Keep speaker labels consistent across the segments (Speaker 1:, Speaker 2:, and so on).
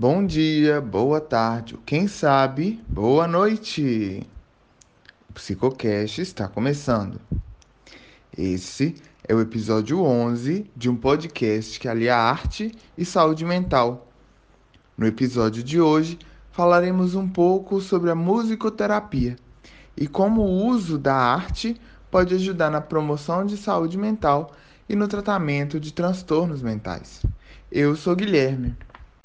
Speaker 1: Bom dia, boa tarde, quem sabe, boa noite. O Psicocast está começando. Esse é o episódio 11 de um podcast que alia arte e saúde mental. No episódio de hoje, falaremos um pouco sobre a musicoterapia e como o uso da arte pode ajudar na promoção de saúde mental e no tratamento de transtornos mentais. Eu sou Guilherme.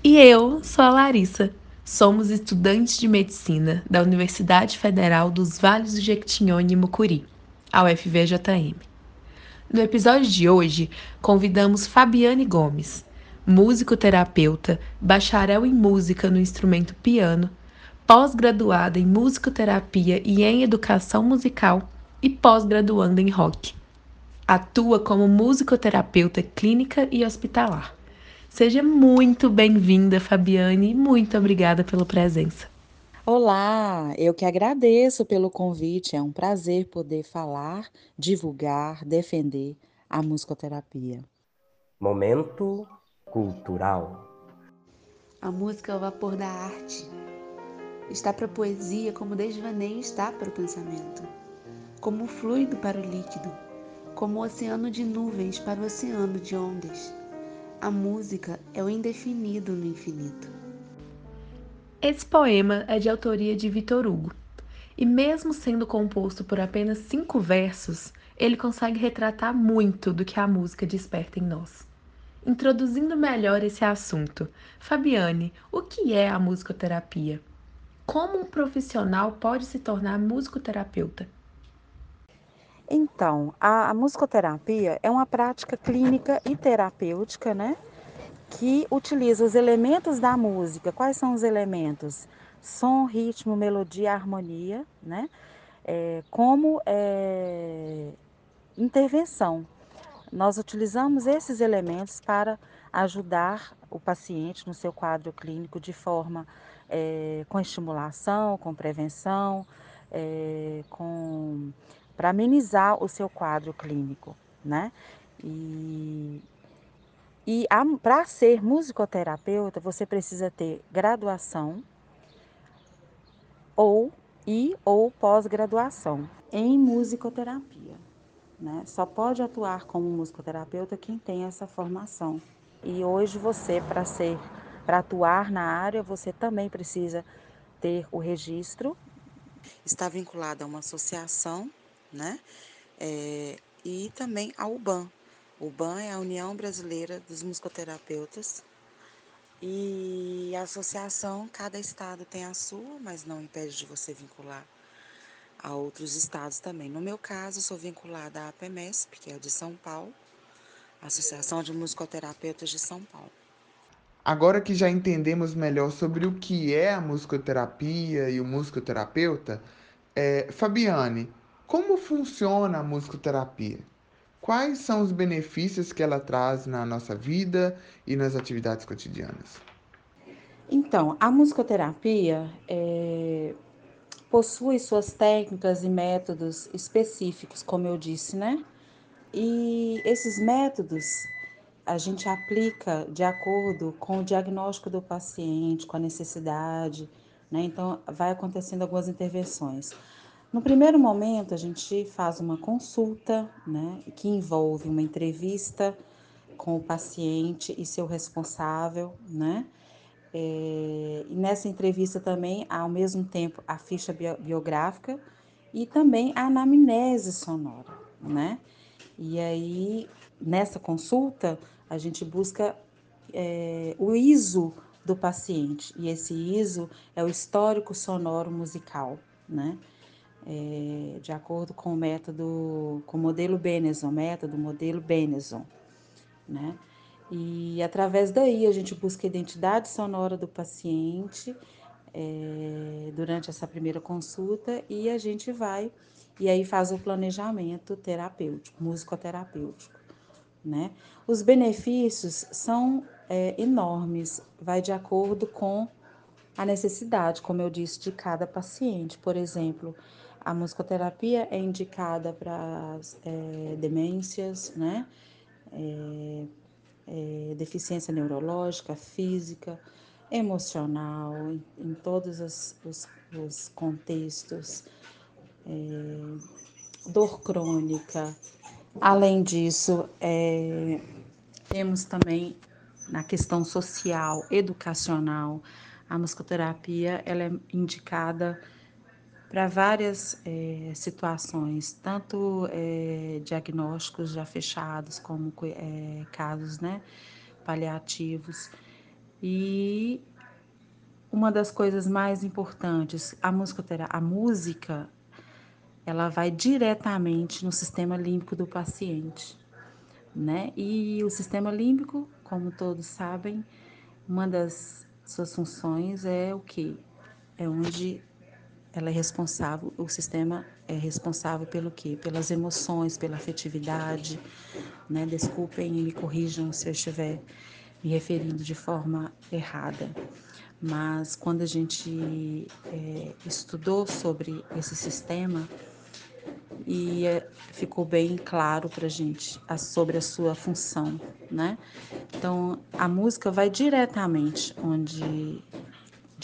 Speaker 2: E eu sou a Larissa. Somos estudantes de medicina da Universidade Federal dos Vales do Jequitinhonha e Mucuri, a UFVJM. No episódio de hoje, convidamos Fabiane Gomes, músico-terapeuta, bacharel em música no instrumento piano, pós-graduada em musicoterapia e em educação musical e pós-graduanda em rock. Atua como musicoterapeuta clínica e hospitalar Seja muito bem-vinda, Fabiane, e muito obrigada pela presença.
Speaker 3: Olá, eu que agradeço pelo convite. É um prazer poder falar, divulgar, defender a musicoterapia.
Speaker 4: Momento cultural.
Speaker 5: A música é o vapor da arte. Está para a poesia como o desvaneio está para o pensamento, como o fluido para o líquido, como o oceano de nuvens para o oceano de ondas a música é o indefinido no infinito.
Speaker 2: Esse poema é de autoria de Vitor Hugo, e mesmo sendo composto por apenas cinco versos, ele consegue retratar muito do que a música desperta em nós. Introduzindo melhor esse assunto, Fabiane, o que é a musicoterapia? Como um profissional pode se tornar musicoterapeuta?
Speaker 3: Então, a, a musicoterapia é uma prática clínica e terapêutica, né? Que utiliza os elementos da música. Quais são os elementos? Som, ritmo, melodia, harmonia, né? É, como é, intervenção. Nós utilizamos esses elementos para ajudar o paciente no seu quadro clínico de forma é, com estimulação, com prevenção, é, com para amenizar o seu quadro clínico, né? E, e para ser musicoterapeuta, você precisa ter graduação ou e ou pós-graduação em musicoterapia. Né? Só pode atuar como musicoterapeuta quem tem essa formação. E hoje você, para ser, para atuar na área, você também precisa ter o registro. Está vinculado a uma associação né? É, e também a UBAN. O UBAN é a União Brasileira dos Musicoterapeutas. E a associação, cada estado tem a sua, mas não impede de você vincular a outros estados também. No meu caso, sou vinculada à APMESP, que é de São Paulo, Associação de Musicoterapeutas de São Paulo.
Speaker 1: Agora que já entendemos melhor sobre o que é a musicoterapia e o musicoterapeuta, é, Fabiane, como funciona a musicoterapia? Quais são os benefícios que ela traz na nossa vida e nas atividades cotidianas?
Speaker 3: Então, a musicoterapia é, possui suas técnicas e métodos específicos, como eu disse, né? E esses métodos a gente aplica de acordo com o diagnóstico do paciente, com a necessidade, né? Então, vai acontecendo algumas intervenções. No primeiro momento, a gente faz uma consulta, né, que envolve uma entrevista com o paciente e seu responsável, né? É, e nessa entrevista também, ao mesmo tempo, a ficha biográfica e também a anamnese sonora, né? E aí, nessa consulta, a gente busca é, o ISO do paciente, e esse ISO é o histórico sonoro musical, né? É, de acordo com o método, com o modelo Benezon, método modelo Benezon, né? E através daí a gente busca a identidade sonora do paciente é, durante essa primeira consulta e a gente vai e aí faz o planejamento terapêutico, musicoterapêutico, né? Os benefícios são é, enormes, vai de acordo com a necessidade, como eu disse, de cada paciente. Por exemplo, a musicoterapia é indicada para é, demências, né? É, é, deficiência neurológica, física, emocional, em, em todos os, os, os contextos, dor crônica. Além disso, temos também na questão social, educacional, a musicoterapia ela é indicada para várias é, situações, tanto é, diagnósticos já fechados, como é, casos né, paliativos. E uma das coisas mais importantes, a musicoterapia, a música, ela vai diretamente no sistema límbico do paciente, né? E o sistema límbico, como todos sabem, uma das suas funções é o que? É onde ela é responsável, o sistema é responsável pelo quê? Pelas emoções, pela afetividade, né? Desculpem e me corrijam se eu estiver me referindo de forma errada. Mas quando a gente é, estudou sobre esse sistema, e é, ficou bem claro para a gente sobre a sua função, né? Então, a música vai diretamente onde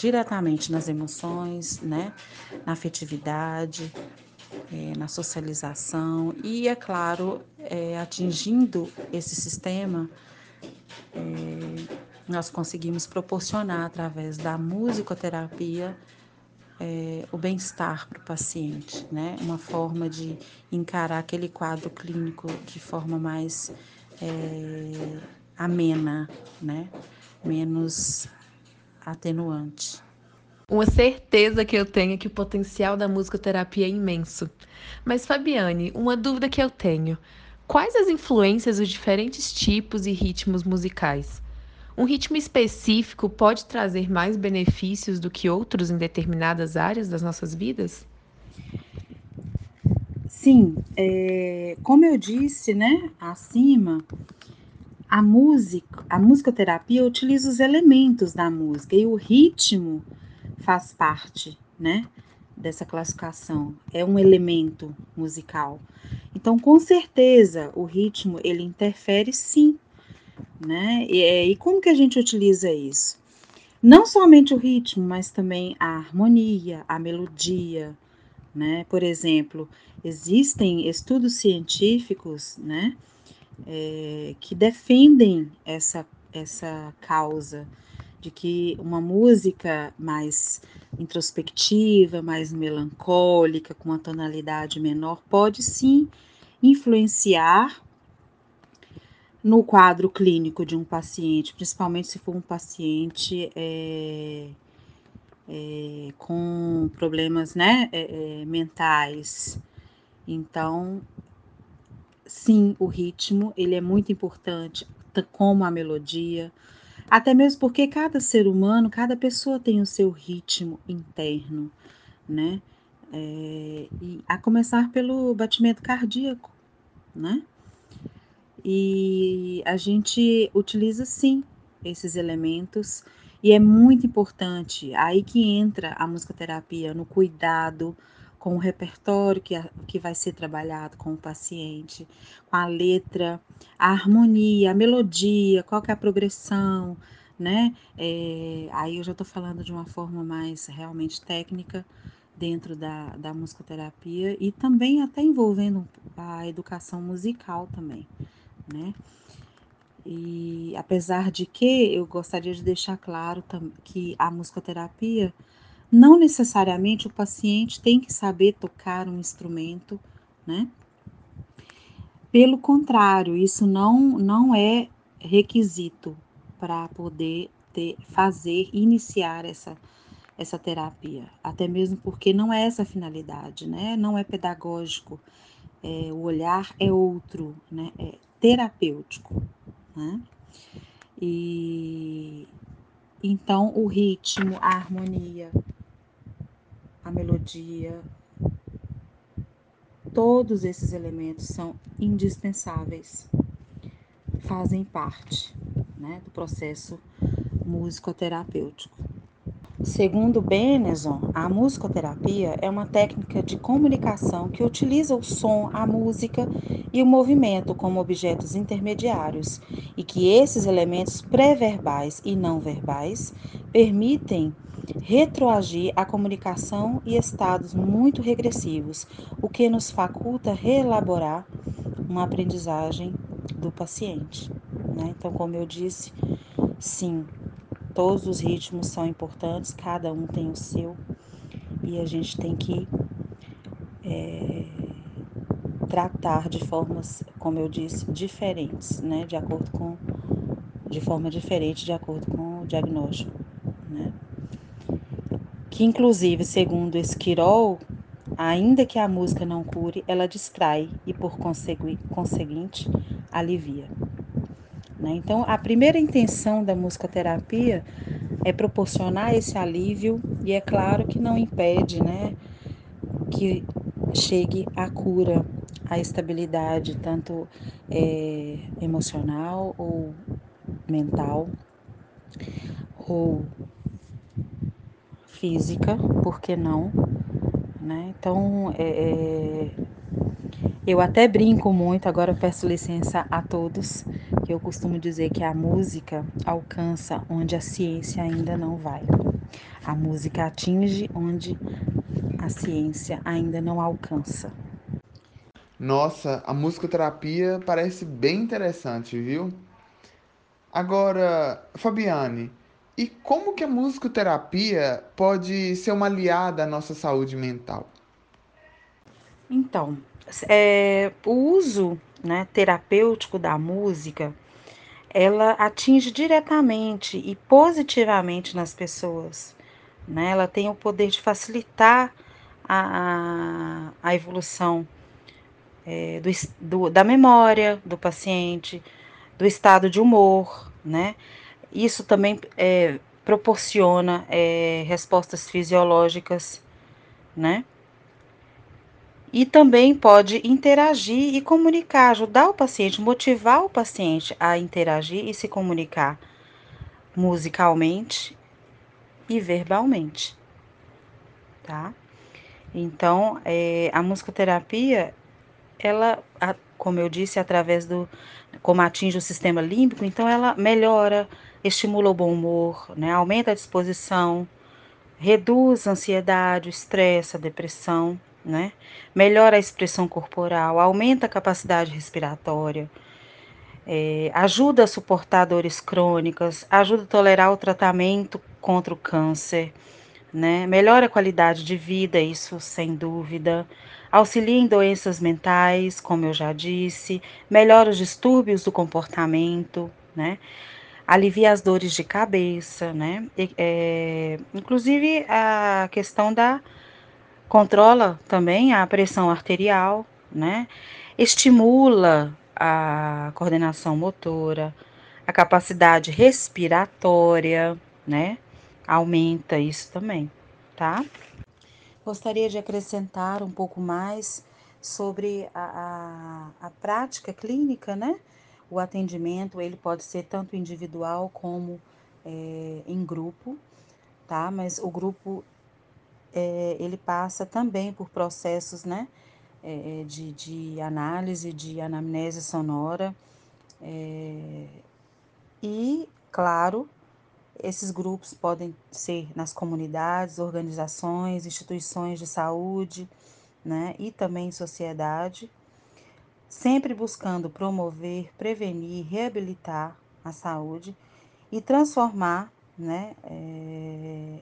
Speaker 3: diretamente nas emoções, né? Na afetividade, é, na socialização e, é claro, é, atingindo esse sistema, é, nós conseguimos proporcionar através da musicoterapia o bem-estar para o paciente, né? Uma forma de encarar aquele quadro clínico de forma mais amena, né? Menos atenuante.
Speaker 2: Uma certeza que eu tenho é que o potencial da musicoterapia é imenso. Mas, Fabiane, uma dúvida que eu tenho: quais as influências dos diferentes tipos e ritmos musicais? Um ritmo específico pode trazer mais benefícios do que outros em determinadas áreas das nossas vidas?
Speaker 3: Sim, é, como eu disse, né, acima, a música, a musicoterapia utiliza os elementos da música e o ritmo faz parte, né, dessa classificação. É um elemento musical. Então, com certeza, o ritmo ele interfere sim né? E, é, e como que a gente utiliza isso? Não somente o ritmo, mas também a harmonia, a melodia, né? Por exemplo, existem estudos científicos, né? É, que defendem essa, essa causa de que uma música mais introspectiva, mais melancólica, com uma tonalidade menor, pode sim influenciar no quadro clínico de um paciente, principalmente se for um paciente é, é, com problemas né, é, mentais. Então, sim, o ritmo ele é muito importante, como a melodia, até mesmo porque cada ser humano, cada pessoa tem o seu ritmo interno, né? É, e a começar pelo batimento cardíaco, né? E a gente utiliza sim esses elementos e é muito importante aí que entra a musicoterapia no cuidado com o repertório que, que vai ser trabalhado com o paciente, com a letra, a harmonia, a melodia, qual que é a progressão, né? É, aí eu já estou falando de uma forma mais realmente técnica dentro da, da musicoterapia e também até envolvendo a educação musical também né? E apesar de que eu gostaria de deixar claro que a musicoterapia não necessariamente o paciente tem que saber tocar um instrumento, né? Pelo contrário, isso não, não é requisito para poder ter, fazer, iniciar essa, essa terapia. Até mesmo porque não é essa a finalidade, né? Não é pedagógico. É, o olhar é outro, né? É, terapêutico. Né? E então o ritmo, a harmonia, a melodia, todos esses elementos são indispensáveis, fazem parte né, do processo musicoterapêutico. Segundo Benezon, a musicoterapia é uma técnica de comunicação que utiliza o som, a música e o movimento como objetos intermediários, e que esses elementos pré-verbais e não verbais permitem retroagir a comunicação e estados muito regressivos, o que nos faculta reelaborar uma aprendizagem do paciente. Né? Então, como eu disse, sim, todos os ritmos são importantes, cada um tem o seu, e a gente tem que é, tratar de formas, como eu disse, diferentes, né? De acordo com, de forma diferente, de acordo com o diagnóstico? Que inclusive, segundo Esquirol, ainda que a música não cure, ela distrai e por conseguinte alivia. Né? Então, a primeira intenção da musicoterapia é proporcionar esse alívio e é claro que não impede, né, que chegue à cura, à estabilidade, tanto é, emocional ou mental ou física, por que não? Né? Então, é, é, eu até brinco muito, agora peço licença a todos, que eu costumo dizer que a música alcança onde a ciência ainda não vai. A música atinge onde a ciência ainda não alcança.
Speaker 1: Nossa, a musicoterapia parece bem interessante, viu? Agora, Fabiane, e como que a musicoterapia pode ser uma aliada à nossa saúde mental?
Speaker 3: Então, é, o uso né, terapêutico da música, ela atinge diretamente e positivamente nas pessoas. Né? Ela tem o poder de facilitar a, a, a evolução é, do, do, da memória do paciente, do estado de humor, né? Isso também é, proporciona é, respostas fisiológicas, né? E também pode interagir e comunicar, ajudar o paciente, motivar o paciente a interagir e se comunicar musicalmente e verbalmente, tá? Então, é, a musicoterapia, ela, como eu disse, através do, como atinge o sistema límbico, então ela melhora, estimula o bom humor, né? Aumenta a disposição, reduz a ansiedade, o estresse, a depressão, né? Melhora a expressão corporal, aumenta a capacidade respiratória, é, ajuda a suportar dores crônicas, ajuda a tolerar o tratamento contra o câncer, né? Melhora a qualidade de vida, isso sem dúvida. Auxilia em doenças mentais, como eu já disse, melhora os distúrbios do comportamento, né? Alivia as dores de cabeça, né? É, inclusive a questão da controla também a pressão arterial, né? Estimula a coordenação motora, a capacidade respiratória, né? Aumenta isso também, tá? Gostaria de acrescentar um pouco mais sobre a, a, a prática clínica, né? O atendimento ele pode ser tanto individual como é, em grupo, tá? Mas o grupo é, ele passa também por processos, né? É, de, de análise, de anamnese sonora. É, e, claro, esses grupos podem ser nas comunidades, organizações, instituições de saúde, né? E também sociedade, sempre buscando promover, prevenir, reabilitar a saúde e transformar, né? É,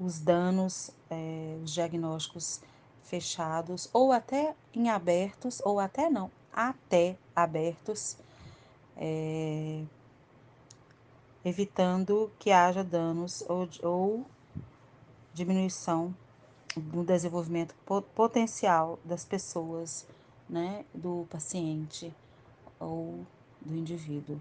Speaker 3: os danos, é, os diagnósticos fechados, ou até em abertos, ou até não, até abertos, é, evitando que haja danos ou, ou diminuição do desenvolvimento potencial das pessoas, né, do paciente ou do indivíduo.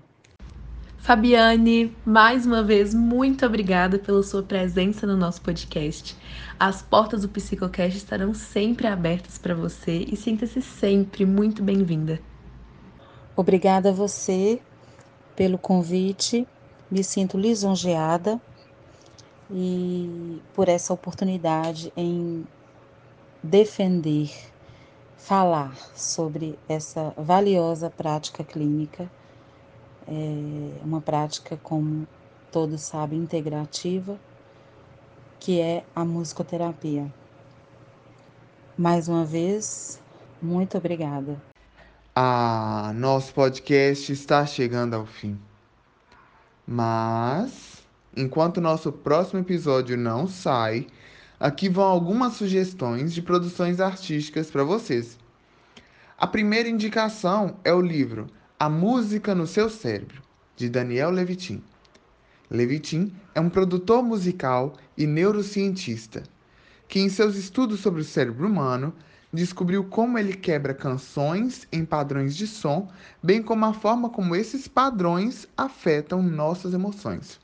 Speaker 2: Fabiane, mais uma vez, muito obrigada pela sua presença no nosso podcast. As portas do Psicocast estarão sempre abertas para você e sinta-se sempre muito bem-vinda.
Speaker 3: Obrigada a você pelo convite, me sinto lisonjeada e por essa oportunidade em defender, falar sobre essa valiosa prática clínica é uma prática como todos sabem, integrativa, que é a musicoterapia. Mais uma vez, muito obrigada.
Speaker 1: Ah, nosso podcast está chegando ao fim. Mas, enquanto nosso próximo episódio não sai, aqui vão algumas sugestões de produções artísticas para vocês. A primeira indicação é o livro A Música no Seu Cérebro, de Daniel Levitin. Levitin é um produtor musical e neurocientista que, em seus estudos sobre o cérebro humano, descobriu como ele quebra canções em padrões de som, bem como a forma como esses padrões afetam nossas emoções.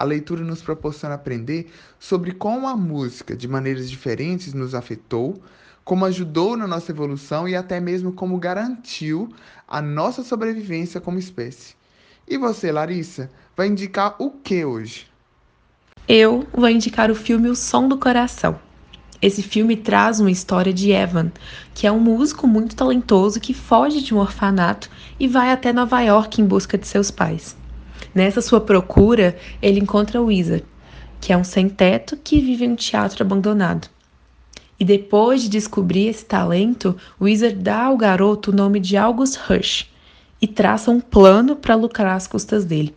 Speaker 1: A leitura nos proporciona aprender sobre como a música, de maneiras diferentes, nos afetou, como ajudou na nossa evolução e até mesmo como garantiu a nossa sobrevivência como espécie. E você, Larissa, vai indicar o que hoje?
Speaker 2: Eu vou indicar o filme O Som do Coração. Esse filme traz uma história de Evan, que é um músico muito talentoso que foge de um orfanato e vai até Nova York em busca de seus pais. Nessa sua procura, ele encontra Wizard, que é um sem-teto que vive em um teatro abandonado. E depois de descobrir esse talento, Wizard dá ao garoto o nome de August Rush e traça um plano para lucrar às custas dele.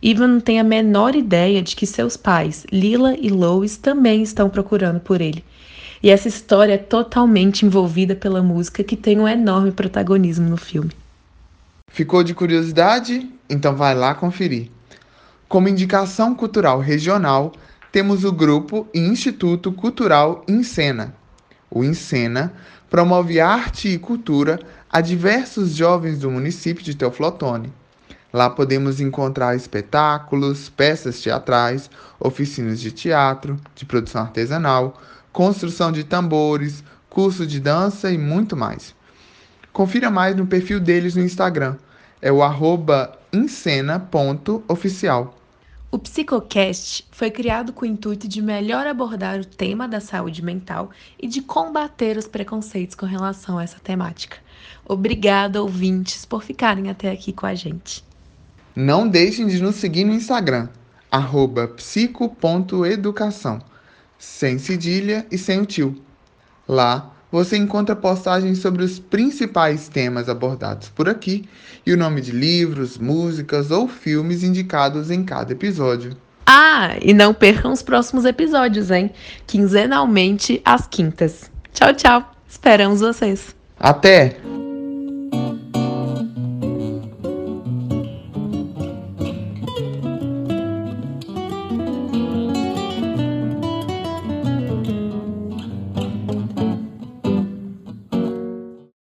Speaker 2: Ivan não tem a menor ideia de que seus pais, Lila e Lois, também estão procurando por ele. E essa história é totalmente envolvida pela música que tem um enorme protagonismo no filme.
Speaker 1: Ficou de curiosidade? Então vai lá conferir. Como indicação cultural regional, temos o grupo e Instituto Cultural Encena. O Encena promove arte e cultura a diversos jovens do município de Teoflotone. Lá podemos encontrar espetáculos, peças teatrais, oficinas de teatro, de produção artesanal, construção de tambores, curso de dança e muito mais. Confira mais no perfil deles no Instagram, é o arroba encena.oficial.
Speaker 2: O Psicocast foi criado com o intuito de melhor abordar o tema da saúde mental e de combater os preconceitos com relação a essa temática. Obrigada, ouvintes, por ficarem até aqui com a gente.
Speaker 1: Não deixem de nos seguir no Instagram, psico.educação, sem cedilha e sem o tio. Lá você encontra postagens sobre os principais temas abordados por aqui e o nome de livros, músicas ou filmes indicados em cada episódio.
Speaker 2: Ah, e não percam os próximos episódios, hein? Quinzenalmente às quintas. Tchau, tchau. Esperamos vocês.
Speaker 1: Até!